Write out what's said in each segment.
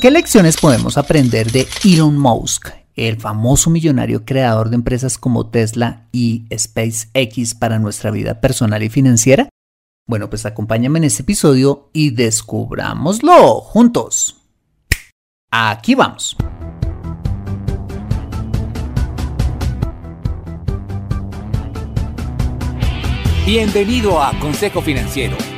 ¿Qué lecciones podemos aprender de Elon Musk, el famoso millonario creador de empresas como Tesla y SpaceX para nuestra vida personal y financiera? Bueno, pues acompáñame en este episodio y descubrámoslo juntos. Aquí vamos. Bienvenido a Consejo Financiero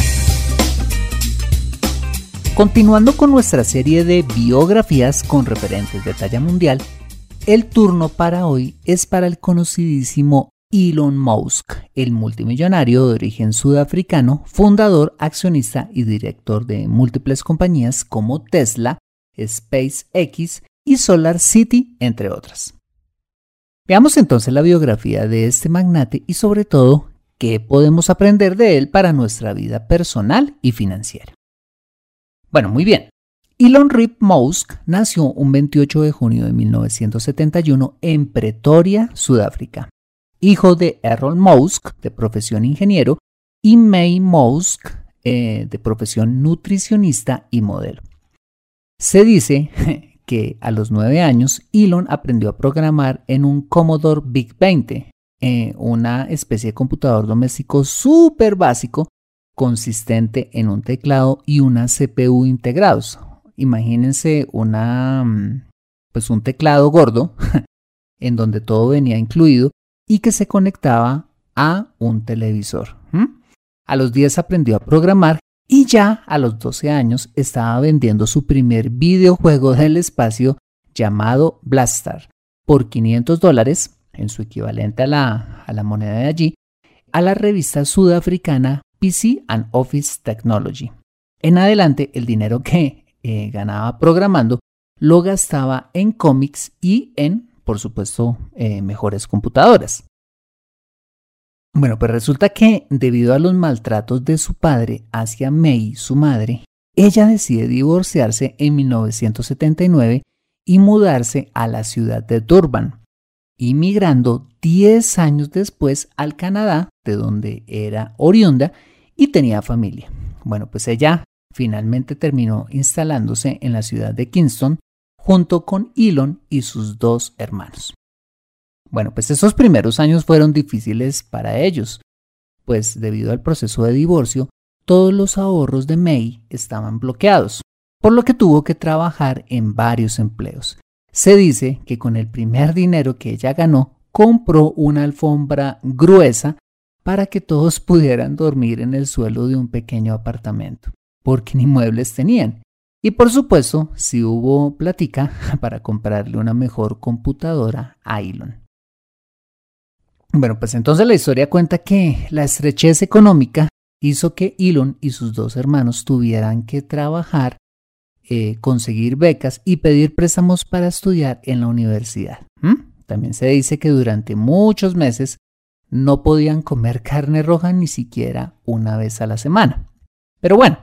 Continuando con nuestra serie de biografías con referentes de talla mundial, el turno para hoy es para el conocidísimo Elon Musk, el multimillonario de origen sudafricano, fundador, accionista y director de múltiples compañías como Tesla, SpaceX y Solar City, entre otras. Veamos entonces la biografía de este magnate y sobre todo qué podemos aprender de él para nuestra vida personal y financiera. Bueno, muy bien. Elon Rip Musk nació un 28 de junio de 1971 en Pretoria, Sudáfrica. Hijo de Errol Musk, de profesión ingeniero, y May Musk, eh, de profesión nutricionista y modelo. Se dice que a los nueve años Elon aprendió a programar en un Commodore VIC 20, eh, una especie de computador doméstico súper básico consistente en un teclado y una CPU integrados. Imagínense mm, pues un teclado gordo en donde todo venía incluido y que se conectaba a un televisor. A los 10 aprendió a programar y ya a los 12 años estaba vendiendo su primer videojuego del espacio llamado Blastar por 500 dólares, en su equivalente a la, a la moneda de allí, a la revista sudafricana PC and Office Technology. En adelante, el dinero que eh, ganaba programando lo gastaba en cómics y en, por supuesto, eh, mejores computadoras. Bueno, pues resulta que debido a los maltratos de su padre hacia May, su madre, ella decide divorciarse en 1979 y mudarse a la ciudad de Durban, inmigrando 10 años después al Canadá, de donde era oriunda, y tenía familia. Bueno, pues ella finalmente terminó instalándose en la ciudad de Kingston junto con Elon y sus dos hermanos. Bueno, pues esos primeros años fueron difíciles para ellos, pues debido al proceso de divorcio, todos los ahorros de May estaban bloqueados, por lo que tuvo que trabajar en varios empleos. Se dice que con el primer dinero que ella ganó, compró una alfombra gruesa para que todos pudieran dormir en el suelo de un pequeño apartamento, porque ni muebles tenían. Y por supuesto, si hubo platica para comprarle una mejor computadora a Elon. Bueno, pues entonces la historia cuenta que la estrechez económica hizo que Elon y sus dos hermanos tuvieran que trabajar, eh, conseguir becas y pedir préstamos para estudiar en la universidad. También se dice que durante muchos meses no podían comer carne roja ni siquiera una vez a la semana. Pero bueno,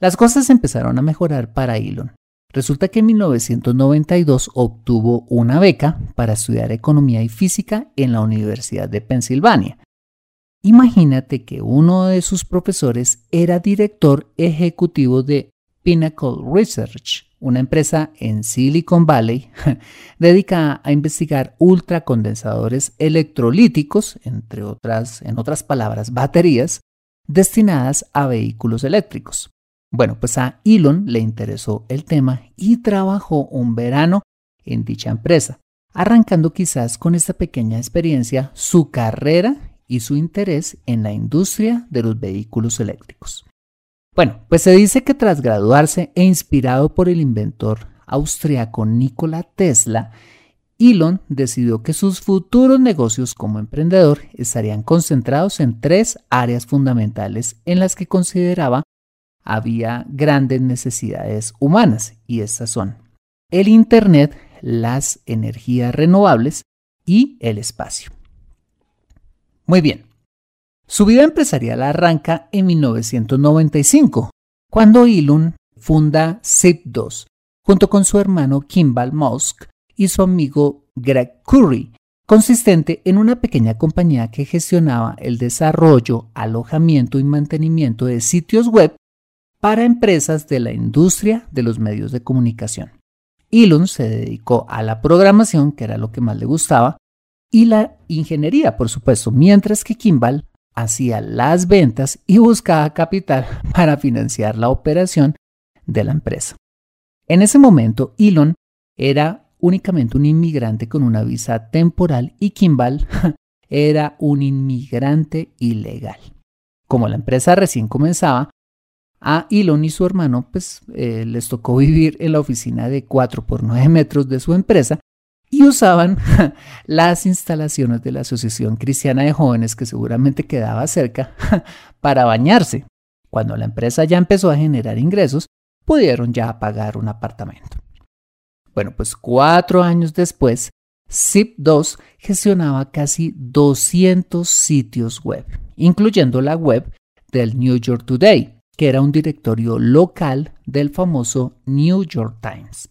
las cosas empezaron a mejorar para Elon. Resulta que en 1992 obtuvo una beca para estudiar economía y física en la Universidad de Pensilvania. Imagínate que uno de sus profesores era director ejecutivo de Pinnacle Research, una empresa en Silicon Valley dedicada a investigar ultracondensadores electrolíticos, entre otras, en otras palabras, baterías, destinadas a vehículos eléctricos. Bueno, pues a Elon le interesó el tema y trabajó un verano en dicha empresa, arrancando quizás con esta pequeña experiencia su carrera y su interés en la industria de los vehículos eléctricos. Bueno, pues se dice que tras graduarse e inspirado por el inventor austriaco Nikola Tesla, Elon decidió que sus futuros negocios como emprendedor estarían concentrados en tres áreas fundamentales en las que consideraba había grandes necesidades humanas, y estas son el Internet, las energías renovables y el espacio. Muy bien, su vida empresarial arranca en 1995, cuando Elon funda Zip2, junto con su hermano Kimball Musk y su amigo Greg Curry, consistente en una pequeña compañía que gestionaba el desarrollo, alojamiento y mantenimiento de sitios web para empresas de la industria de los medios de comunicación. Elon se dedicó a la programación, que era lo que más le gustaba, y la ingeniería, por supuesto, mientras que Kimball hacía las ventas y buscaba capital para financiar la operación de la empresa. En ese momento, Elon era únicamente un inmigrante con una visa temporal y Kimball era un inmigrante ilegal. Como la empresa recién comenzaba, a Elon y su hermano pues, eh, les tocó vivir en la oficina de 4 por 9 metros de su empresa y usaban las instalaciones de la Asociación Cristiana de Jóvenes que seguramente quedaba cerca para bañarse. Cuando la empresa ya empezó a generar ingresos, pudieron ya pagar un apartamento. Bueno, pues cuatro años después, Zip2 gestionaba casi 200 sitios web, incluyendo la web del New York Today, que era un directorio local del famoso New York Times.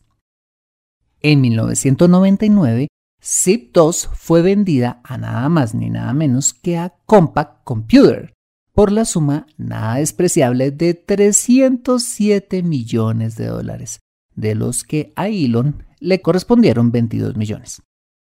En 1999, Zip2 fue vendida a nada más ni nada menos que a Compaq Computer por la suma nada despreciable de 307 millones de dólares, de los que a Elon le correspondieron 22 millones.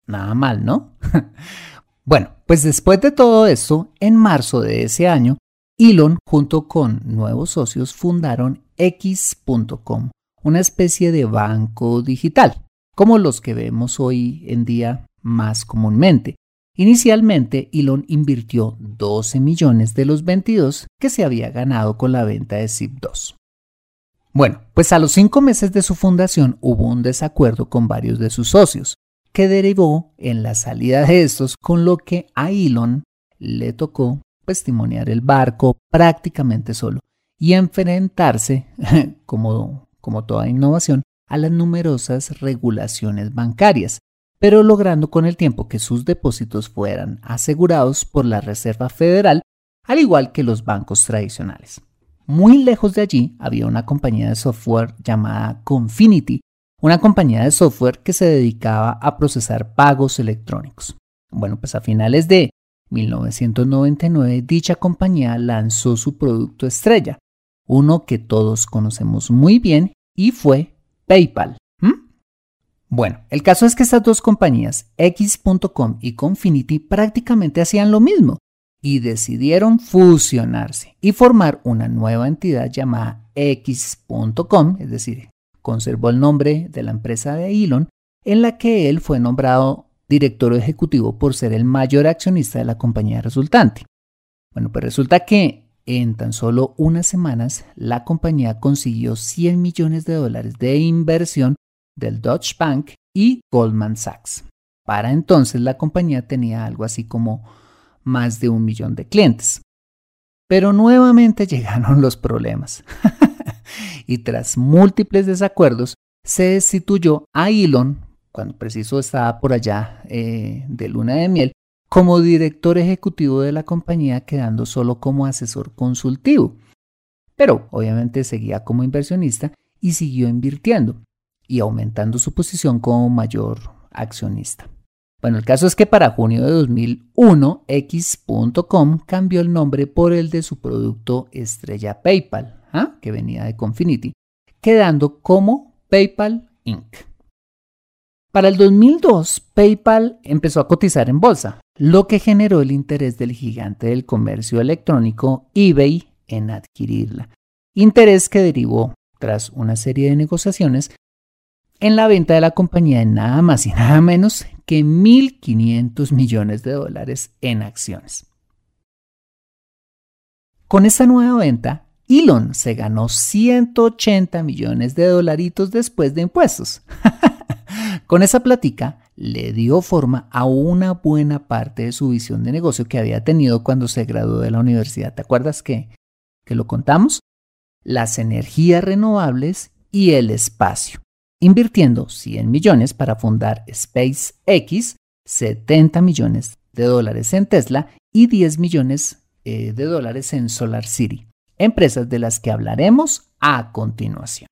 Nada mal, ¿no? bueno, pues después de todo esto, en marzo de ese año, Elon junto con nuevos socios fundaron X.com, una especie de banco digital como los que vemos hoy en día más comúnmente. Inicialmente, Elon invirtió 12 millones de los 22 que se había ganado con la venta de Zip2. Bueno, pues a los cinco meses de su fundación hubo un desacuerdo con varios de sus socios, que derivó en la salida de estos, con lo que a Elon le tocó testimoniar el barco prácticamente solo y enfrentarse, como, como toda innovación, a las numerosas regulaciones bancarias, pero logrando con el tiempo que sus depósitos fueran asegurados por la Reserva Federal, al igual que los bancos tradicionales. Muy lejos de allí había una compañía de software llamada Confinity, una compañía de software que se dedicaba a procesar pagos electrónicos. Bueno, pues a finales de 1999 dicha compañía lanzó su producto estrella, uno que todos conocemos muy bien y fue PayPal. Bueno, el caso es que estas dos compañías, X.com y Confinity, prácticamente hacían lo mismo y decidieron fusionarse y formar una nueva entidad llamada X.com, es decir, conservó el nombre de la empresa de Elon, en la que él fue nombrado director ejecutivo por ser el mayor accionista de la compañía resultante. Bueno, pues resulta que en tan solo unas semanas, la compañía consiguió 100 millones de dólares de inversión del Deutsche Bank y Goldman Sachs. Para entonces la compañía tenía algo así como más de un millón de clientes. Pero nuevamente llegaron los problemas. y tras múltiples desacuerdos, se destituyó a Elon, cuando preciso estaba por allá eh, de luna de miel, como director ejecutivo de la compañía, quedando solo como asesor consultivo. Pero obviamente seguía como inversionista y siguió invirtiendo y aumentando su posición como mayor accionista. Bueno, el caso es que para junio de 2001, X.com cambió el nombre por el de su producto estrella PayPal, ¿ah? que venía de Confinity, quedando como PayPal Inc. Para el 2002, PayPal empezó a cotizar en bolsa, lo que generó el interés del gigante del comercio electrónico eBay en adquirirla. Interés que derivó, tras una serie de negociaciones, en la venta de la compañía en nada más y nada menos que 1.500 millones de dólares en acciones. Con esta nueva venta, Elon se ganó 180 millones de dolaritos después de impuestos. Con esa plática le dio forma a una buena parte de su visión de negocio que había tenido cuando se graduó de la universidad. ¿Te acuerdas que, que lo contamos? Las energías renovables y el espacio, invirtiendo 100 millones para fundar SpaceX, 70 millones de dólares en Tesla y 10 millones eh, de dólares en Solar City, empresas de las que hablaremos a continuación.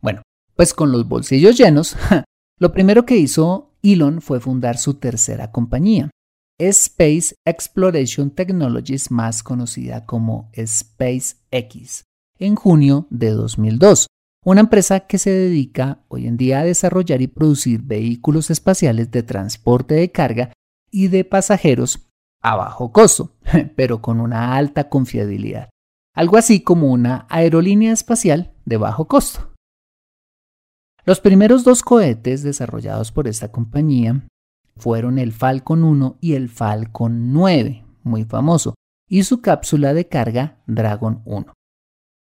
Bueno, pues con los bolsillos llenos, lo primero que hizo Elon fue fundar su tercera compañía, Space Exploration Technologies, más conocida como SpaceX, en junio de 2002, una empresa que se dedica hoy en día a desarrollar y producir vehículos espaciales de transporte de carga y de pasajeros a bajo costo, pero con una alta confiabilidad, algo así como una aerolínea espacial de bajo costo. Los primeros dos cohetes desarrollados por esta compañía fueron el Falcon 1 y el Falcon 9, muy famoso, y su cápsula de carga Dragon 1.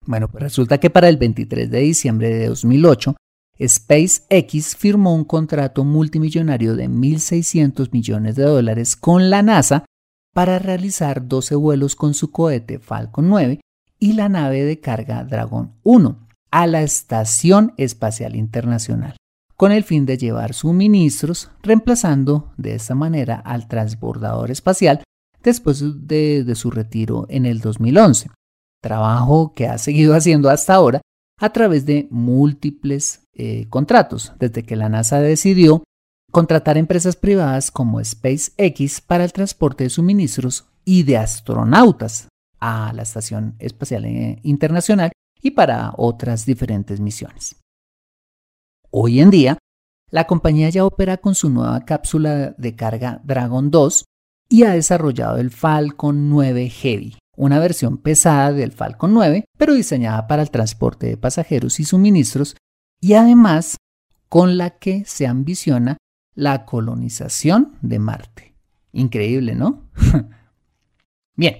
Bueno, pues resulta que para el 23 de diciembre de 2008, SpaceX firmó un contrato multimillonario de 1.600 millones de dólares con la NASA para realizar 12 vuelos con su cohete Falcon 9 y la nave de carga Dragon 1 a la Estación Espacial Internacional, con el fin de llevar suministros, reemplazando de esta manera al transbordador espacial después de, su retiro en el 2011, trabajo que ha seguido haciendo hasta ahora a través de múltiples eh, contratos, desde que la NASA decidió contratar empresas privadas como SpaceX para el transporte de suministros y de astronautas a la Estación Espacial eh, Internacional y para otras diferentes misiones. Hoy en día, la compañía ya opera con su nueva cápsula de carga Dragon 2 y ha desarrollado el Falcon 9 Heavy, una versión pesada del Falcon 9, pero diseñada para el transporte de pasajeros y suministros, y además con la que se ambiciona la colonización de Marte. Increíble, ¿no? Bien,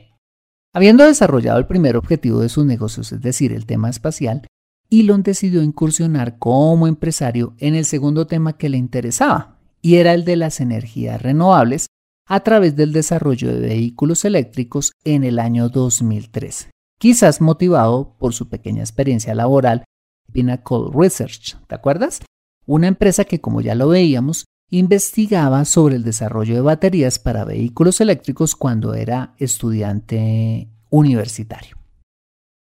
Habiendo desarrollado el primer objetivo de sus negocios, es decir, el tema espacial, Elon decidió incursionar como empresario en el segundo tema que le interesaba, y era el de las energías renovables a través del desarrollo de vehículos eléctricos en el año 2003, quizás motivado por su pequeña experiencia laboral Pinnacle Research, ¿te acuerdas? Una empresa que, como ya lo veíamos, investigaba sobre el desarrollo de baterías para vehículos eléctricos cuando era estudiante universitario.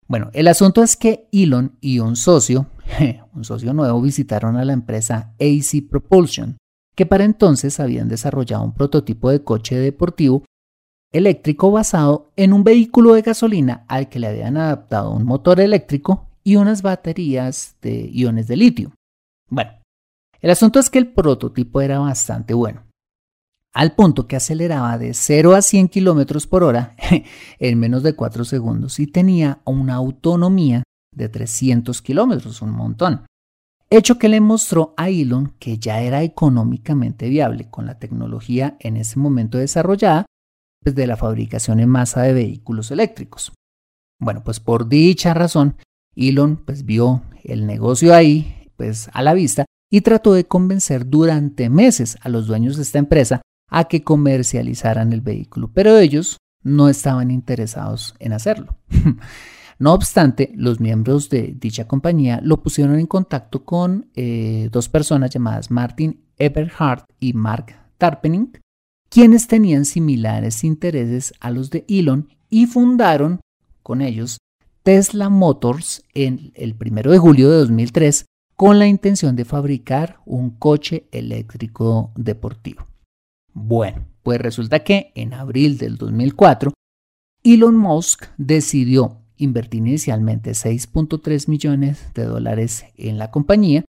Bueno, el asunto es que Elon y un socio, un socio nuevo, visitaron a la empresa AC Propulsion, que para entonces habían desarrollado un prototipo de coche deportivo eléctrico basado en un vehículo de gasolina al que le habían adaptado un motor eléctrico y unas baterías de iones de litio. Bueno, el asunto es que el prototipo era bastante bueno, al punto que aceleraba de 0 a 100 km por hora en menos de 4 segundos y tenía una autonomía de 300 kilómetros, un montón. Hecho que le mostró a Elon que ya era económicamente viable con la tecnología en ese momento desarrollada pues, de la fabricación en masa de vehículos eléctricos. Bueno, pues por dicha razón, Elon pues vio el negocio ahí, pues a la vista, y trató de convencer durante meses a los dueños de esta empresa a que comercializaran el vehículo, pero ellos no estaban interesados en hacerlo. no obstante, los miembros de dicha compañía lo pusieron en contacto con eh, dos personas llamadas Martin Eberhardt y Mark Tarpening, quienes tenían similares intereses a los de Elon y fundaron con ellos Tesla Motors en el 1 de julio de 2003 con la intención de fabricar un coche eléctrico deportivo. Bueno, pues resulta que en abril del 2004, Elon Musk decidió invertir inicialmente 6.3 millones de dólares en la compañía,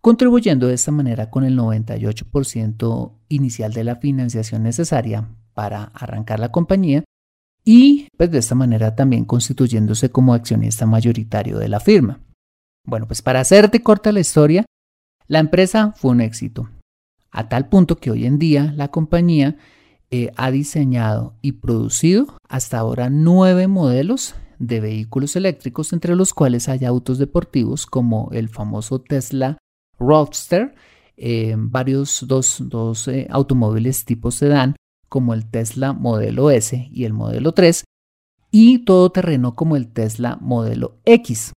contribuyendo de esta manera con el 98% inicial de la financiación necesaria para arrancar la compañía y pues de esta manera también constituyéndose como accionista mayoritario de la firma. Bueno, pues para hacerte corta la historia, la empresa fue un éxito, a tal punto que hoy en día la compañía eh, ha diseñado y producido hasta ahora nueve modelos de vehículos eléctricos, entre los cuales hay autos deportivos como el famoso Tesla Roadster, eh, varios dos, dos eh, automóviles tipo sedán como el Tesla modelo S y el modelo 3, y todo terreno como el Tesla modelo X.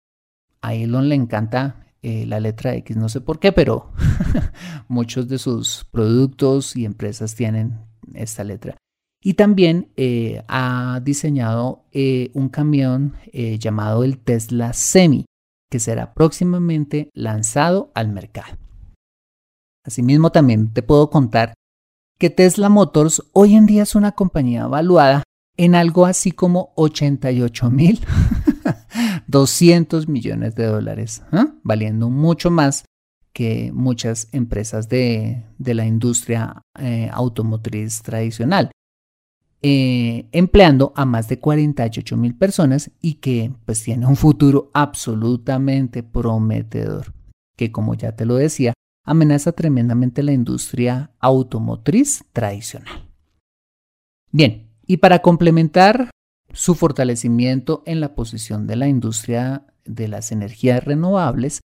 A Elon le encanta eh, la letra X, no sé por qué, pero muchos de sus productos y empresas tienen esta letra. Y también eh, ha diseñado eh, un camión llamado el Tesla Semi, que será próximamente lanzado al mercado. Asimismo, también te puedo contar que Tesla Motors hoy en día es una compañía valuada en algo así como 88 mil 200 millones de dólares, ¿ah? valiendo mucho más que muchas empresas de, la industria eh, automotriz tradicional, eh, empleando a más de 48 mil personas y que pues tiene un futuro absolutamente prometedor, que como ya te lo decía, amenaza tremendamente la industria automotriz tradicional. Bien, y para complementar su fortalecimiento en la posición de la industria de las energías renovables,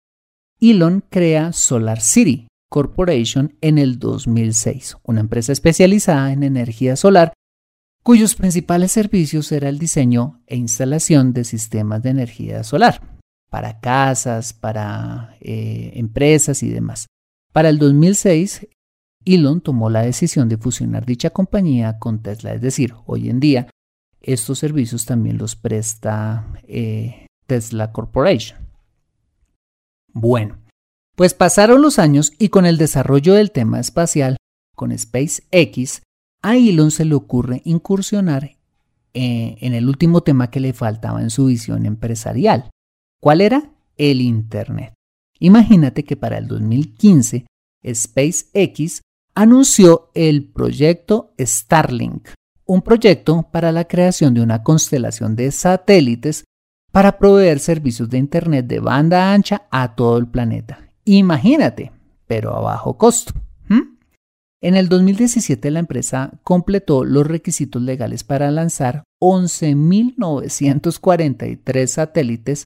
Elon crea Solar City Corporation en el 2006, una empresa especializada en energía solar cuyos principales servicios era el diseño e instalación de sistemas de energía solar para casas, para eh, empresas y demás. Para el 2006, Elon tomó la decisión de fusionar dicha compañía con Tesla, es decir, hoy en día estos servicios también los presta eh, Tesla Corporation. Bueno, pues pasaron los años y con el desarrollo del tema espacial, con SpaceX, a Elon se le ocurre incursionar eh, en el último tema que le faltaba en su visión empresarial. ¿Cuál era? El Internet. Imagínate que para el 2015 SpaceX anunció el proyecto Starlink, un proyecto para la creación de una constelación de satélites para proveer servicios de Internet de banda ancha a todo el planeta. Imagínate, pero a bajo costo. En el 2017 la empresa completó los requisitos legales para lanzar 11.943 satélites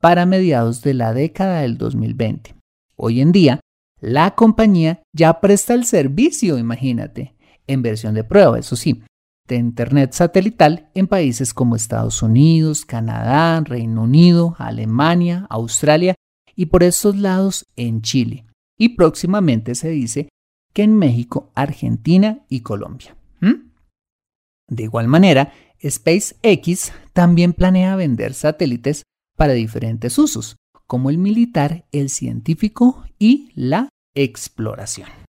para mediados de la década del 2020. Hoy en día, la compañía ya presta el servicio, imagínate, en versión de prueba, eso sí, de Internet satelital en países como Estados Unidos, Canadá, Reino Unido, Alemania, Australia y por estos lados en Chile. Y próximamente se dice que en México, Argentina y Colombia. ¿Mm? De igual manera, SpaceX también planea vender satélites para diferentes usos, como el militar, el científico y la exploración.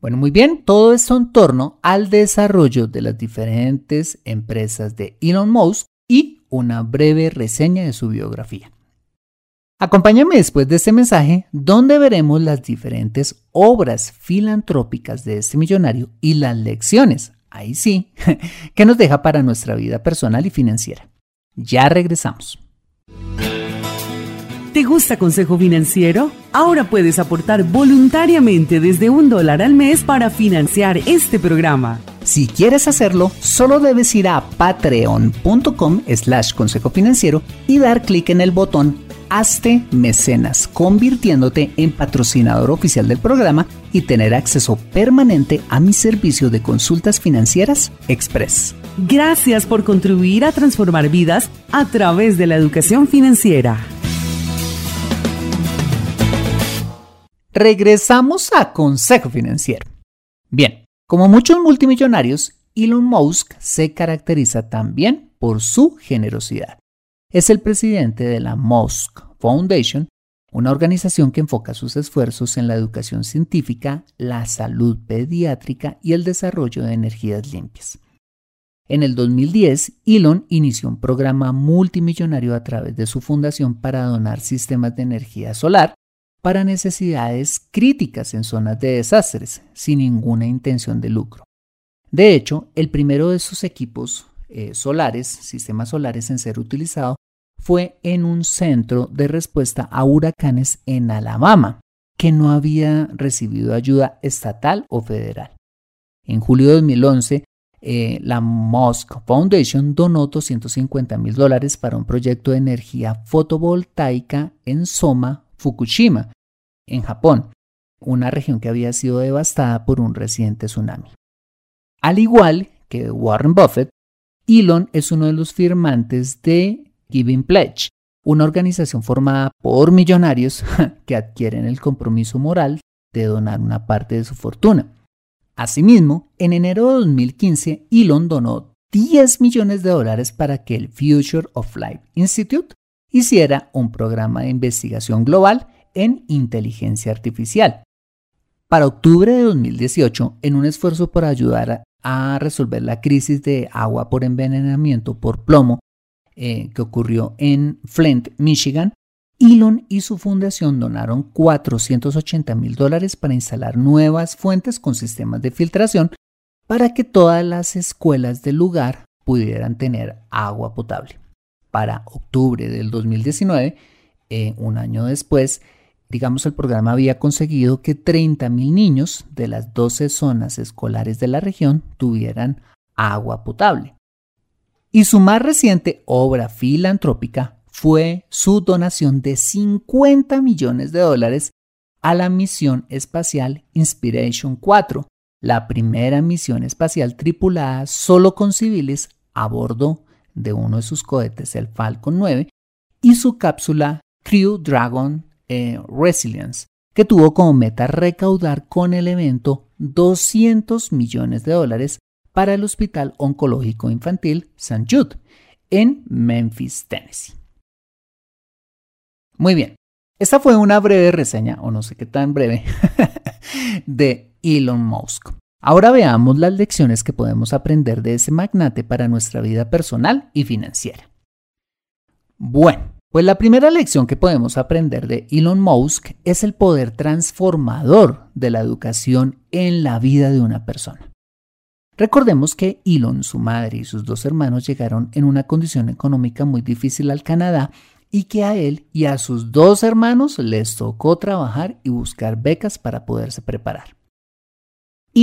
Bueno, muy bien, todo esto en torno al desarrollo de las diferentes empresas de Elon Musk y una breve reseña de su biografía. Acompáñame después de este mensaje donde veremos las diferentes obras filantrópicas de este millonario y las lecciones, ahí sí, que nos deja para nuestra vida personal y financiera. Ya regresamos. ¿Te gusta Consejo Financiero? Ahora puedes aportar voluntariamente desde un dólar al mes para financiar este programa. Si quieres hacerlo, solo debes ir a patreon.com slash consejo financiero y dar clic en el botón Hazte mecenas, convirtiéndote en patrocinador oficial del programa y tener acceso permanente a mi servicio de consultas financieras Express. Gracias por contribuir a transformar vidas a través de la educación financiera. Regresamos a Consejo Financiero. Bien, como muchos multimillonarios, Elon Musk se caracteriza también por su generosidad. Es el presidente de la Musk Foundation, una organización que enfoca sus esfuerzos en la educación científica, la salud pediátrica y el desarrollo de energías limpias. En el 2010, Elon inició un programa multimillonario a través de su fundación para donar sistemas de energía solar para necesidades críticas en zonas de desastres, sin ninguna intención de lucro. De hecho, el primero de sus equipos eh, solares, sistemas solares en ser utilizado, fue en un centro de respuesta a huracanes en Alabama, que no había recibido ayuda estatal o federal. En julio de 2011, eh, la Musk Foundation donó 250 mil dólares para un proyecto de energía fotovoltaica en Soma, Fukushima, en Japón, una región que había sido devastada por un reciente tsunami. Al igual que Warren Buffett, Elon es uno de los firmantes de Giving Pledge, una organización formada por millonarios que adquieren el compromiso moral de donar una parte de su fortuna. Asimismo, en enero de 2015, Elon donó 10 millones de dólares para que el Future of Life Institute hiciera un programa de investigación global en inteligencia artificial. Para octubre de 2018, en un esfuerzo por ayudar a resolver la crisis de agua por envenenamiento por plomo eh, que ocurrió en Flint, Michigan, Elon y su fundación donaron 480 mil dólares para instalar nuevas fuentes con sistemas de filtración para que todas las escuelas del lugar pudieran tener agua potable. Para octubre del 2019, eh, un año después, digamos, el programa había conseguido que 30 mil niños de las 12 zonas escolares de la región tuvieran agua potable. Y su más reciente obra filantrópica fue su donación de 50 millones de dólares a la misión espacial Inspiration 4, la primera misión espacial tripulada solo con civiles a bordo de uno de sus cohetes, el Falcon 9, y su cápsula Crew Dragon eh, Resilience, que tuvo como meta recaudar con el evento 200 millones de dólares para el Hospital Oncológico Infantil St. Jude en Memphis, Tennessee. Muy bien, esta fue una breve reseña, o no sé qué tan breve, de Elon Musk. Ahora veamos las lecciones que podemos aprender de ese magnate para nuestra vida personal y financiera. Bueno, pues la primera lección que podemos aprender de Elon Musk es el poder transformador de la educación en la vida de una persona. Recordemos que Elon, su madre y sus dos hermanos llegaron en una condición económica muy difícil al Canadá y que a él y a sus dos hermanos les tocó trabajar y buscar becas para poderse preparar.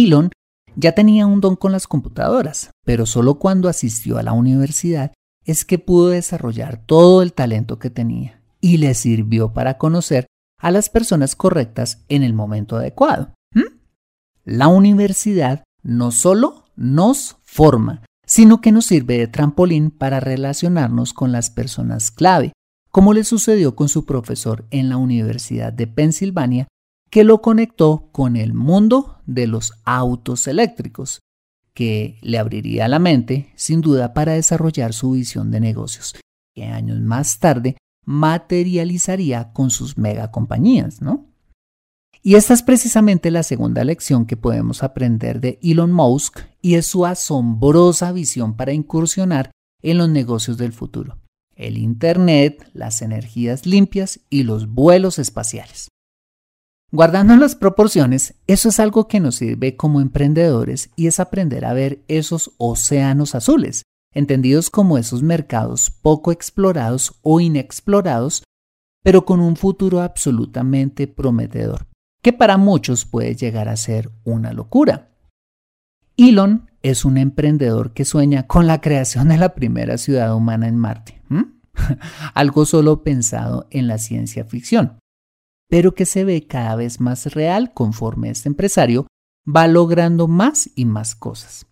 Elon ya tenía un don con las computadoras, pero solo cuando asistió a la universidad es que pudo desarrollar todo el talento que tenía y le sirvió para conocer a las personas correctas en el momento adecuado. ¿Mm? La universidad no solo nos forma, sino que nos sirve de trampolín para relacionarnos con las personas clave, como le sucedió con su profesor en la Universidad de Pensilvania, que lo conectó con el mundo de los autos eléctricos, que le abriría la mente, sin duda, para desarrollar su visión de negocios, que años más tarde materializaría con sus megacompañías, ¿no? Y esta es precisamente la segunda lección que podemos aprender de Elon Musk y es su asombrosa visión para incursionar en los negocios del futuro el Internet, las energías limpias y los vuelos espaciales. Guardando las proporciones, eso es algo que nos sirve como emprendedores y es aprender a ver esos océanos azules, entendidos como esos mercados poco explorados o inexplorados, pero con un futuro absolutamente prometedor, que para muchos puede llegar a ser una locura. Elon es un emprendedor que sueña con la creación de la primera ciudad humana en Marte. Algo solo pensado en la ciencia ficción, pero que se ve cada vez más real conforme este empresario va logrando más y más cosas.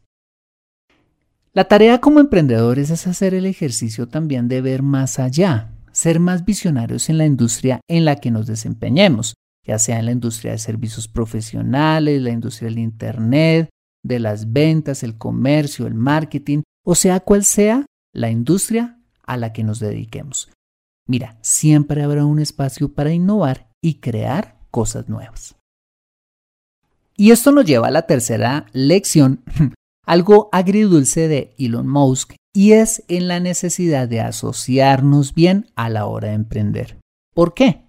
La tarea como emprendedores es hacer el ejercicio también de ver más allá, ser más visionarios en la industria en la que nos desempeñemos, ya sea en la industria de servicios profesionales, la industria del Internet, de las ventas, el comercio, el marketing, o sea cual sea la industria a la que nos dediquemos. Mira, siempre habrá un espacio para innovar y crear cosas nuevas. Y esto nos lleva a la tercera lección, algo agridulce de Elon Musk, y es en la necesidad de asociarnos bien a la hora de emprender. ¿Por qué?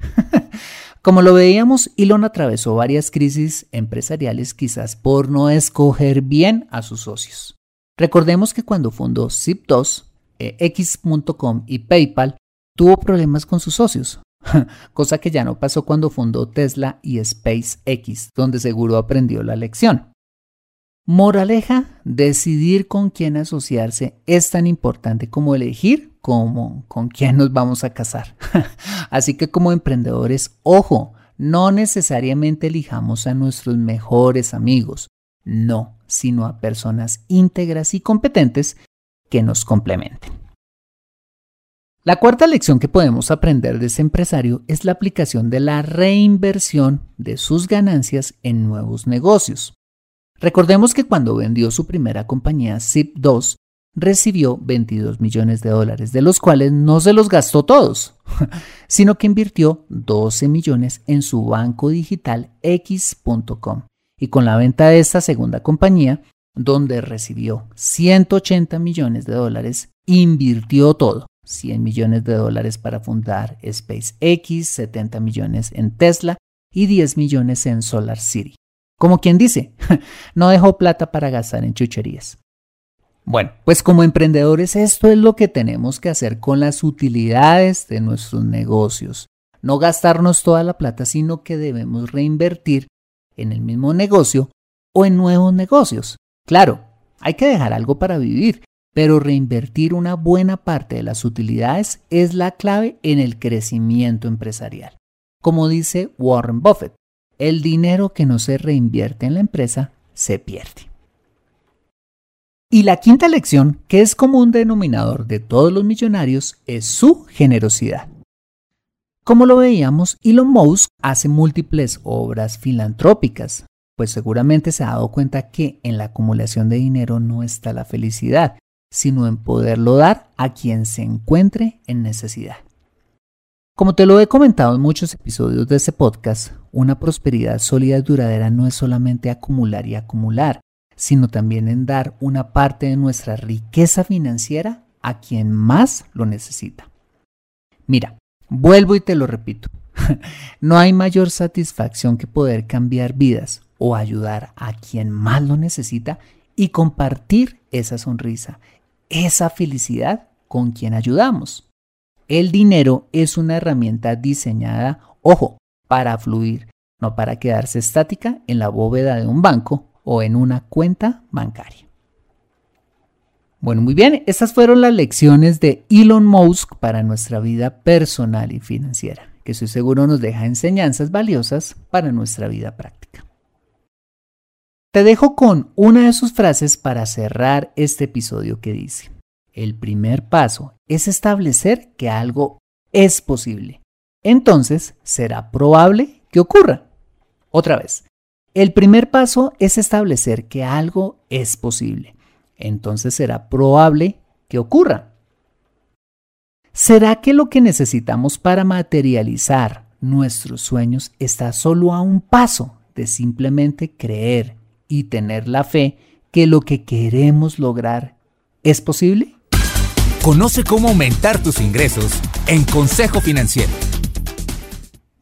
Como lo veíamos, Elon atravesó varias crisis empresariales quizás por no escoger bien a sus socios. Recordemos que cuando fundó Zip2, eh, X.com y PayPal, tuvo problemas con sus socios, cosa que ya no pasó cuando fundó Tesla y SpaceX, donde seguro aprendió la lección. Moraleja, decidir con quién asociarse es tan importante como elegir como con quién nos vamos a casar. Así que como emprendedores, ojo, no necesariamente elijamos a nuestros mejores amigos, no, sino a personas íntegras y competentes que nos complementen. La cuarta lección que podemos aprender de ese empresario es la aplicación de la reinversión de sus ganancias en nuevos negocios. Recordemos que cuando vendió su primera compañía Zip2, recibió 22 millones de dólares, de los cuales no se los gastó todos, sino que invirtió 12 millones en su banco digital X.com. Y con la venta de esta segunda compañía, donde recibió 180 millones de dólares, invirtió todo, 100 millones de dólares para fundar SpaceX, 70 millones en Tesla y 10 millones en Solar City. Como quien dice, no dejó plata para gastar en chucherías. Bueno, pues como emprendedores esto es lo que tenemos que hacer con las utilidades de nuestros negocios. No gastarnos toda la plata, sino que debemos reinvertir en el mismo negocio o en nuevos negocios. Claro, hay que dejar algo para vivir, pero reinvertir una buena parte de las utilidades es la clave en el crecimiento empresarial. Como dice Warren Buffett, el dinero que no se reinvierte en la empresa se pierde. Y la quinta lección, que es común denominador de todos los millonarios, es su generosidad. Como lo veíamos, Elon Musk hace múltiples obras filantrópicas, pues seguramente se ha dado cuenta que en la acumulación de dinero no está la felicidad, sino en poderlo dar a quien se encuentre en necesidad. Como te lo he comentado en muchos episodios de este podcast, una prosperidad sólida y duradera no es solamente acumular y acumular, sino también en dar una parte de nuestra riqueza financiera a quien más lo necesita. Mira, vuelvo y te lo repito, no hay mayor satisfacción que poder cambiar vidas o ayudar a quien más lo necesita y compartir esa sonrisa, esa felicidad con quien ayudamos. El dinero es una herramienta diseñada, ojo, para fluir, no para quedarse estática en la bóveda de un banco o en una cuenta bancaria. Bueno, muy bien, estas fueron las lecciones de Elon Musk para nuestra vida personal y financiera, que estoy seguro nos deja enseñanzas valiosas para nuestra vida práctica. Te dejo con una de sus frases para cerrar este episodio que dice, el primer paso es establecer que algo es posible. Entonces será probable que ocurra. Otra vez, el primer paso es establecer que algo es posible. Entonces será probable que ocurra. ¿Será que lo que necesitamos para materializar nuestros sueños está solo a un paso de simplemente creer y tener la fe que lo que queremos lograr es posible? Conoce cómo aumentar tus ingresos en Consejo Financiero.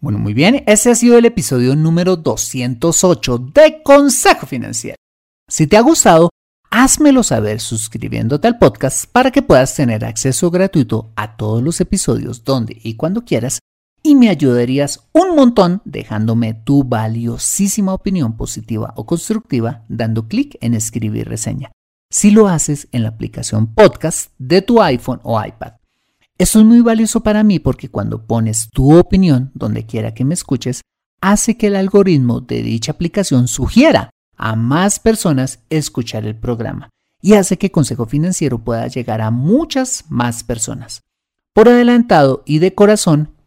Bueno, muy bien, ese ha sido el episodio número 208 de Consejo Financiero. Si te ha gustado, házmelo saber suscribiéndote al podcast para que puedas tener acceso gratuito a todos los episodios donde y cuando quieras y me ayudarías un montón dejándome tu valiosísima opinión positiva o constructiva dando clic en escribir reseña. Si lo haces en la aplicación podcast de tu iPhone o iPad. Esto es muy valioso para mí porque cuando pones tu opinión donde quiera que me escuches, hace que el algoritmo de dicha aplicación sugiera a más personas escuchar el programa y hace que Consejo Financiero pueda llegar a muchas más personas. Por adelantado y de corazón,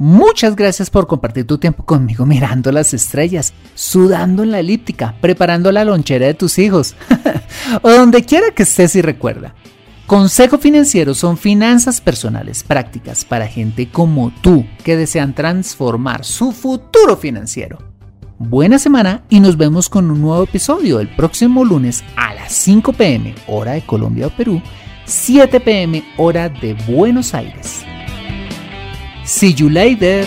Muchas gracias por compartir tu tiempo conmigo mirando las estrellas, sudando en la elíptica, preparando la lonchera de tus hijos, o donde quiera que estés y recuerda. Consejo Financiero son finanzas personales prácticas para gente como tú que desean transformar su futuro financiero. Buena semana y nos vemos con un nuevo episodio el próximo lunes a las 5 pm hora de Colombia o Perú, 7 pm hora de Buenos Aires. See you later.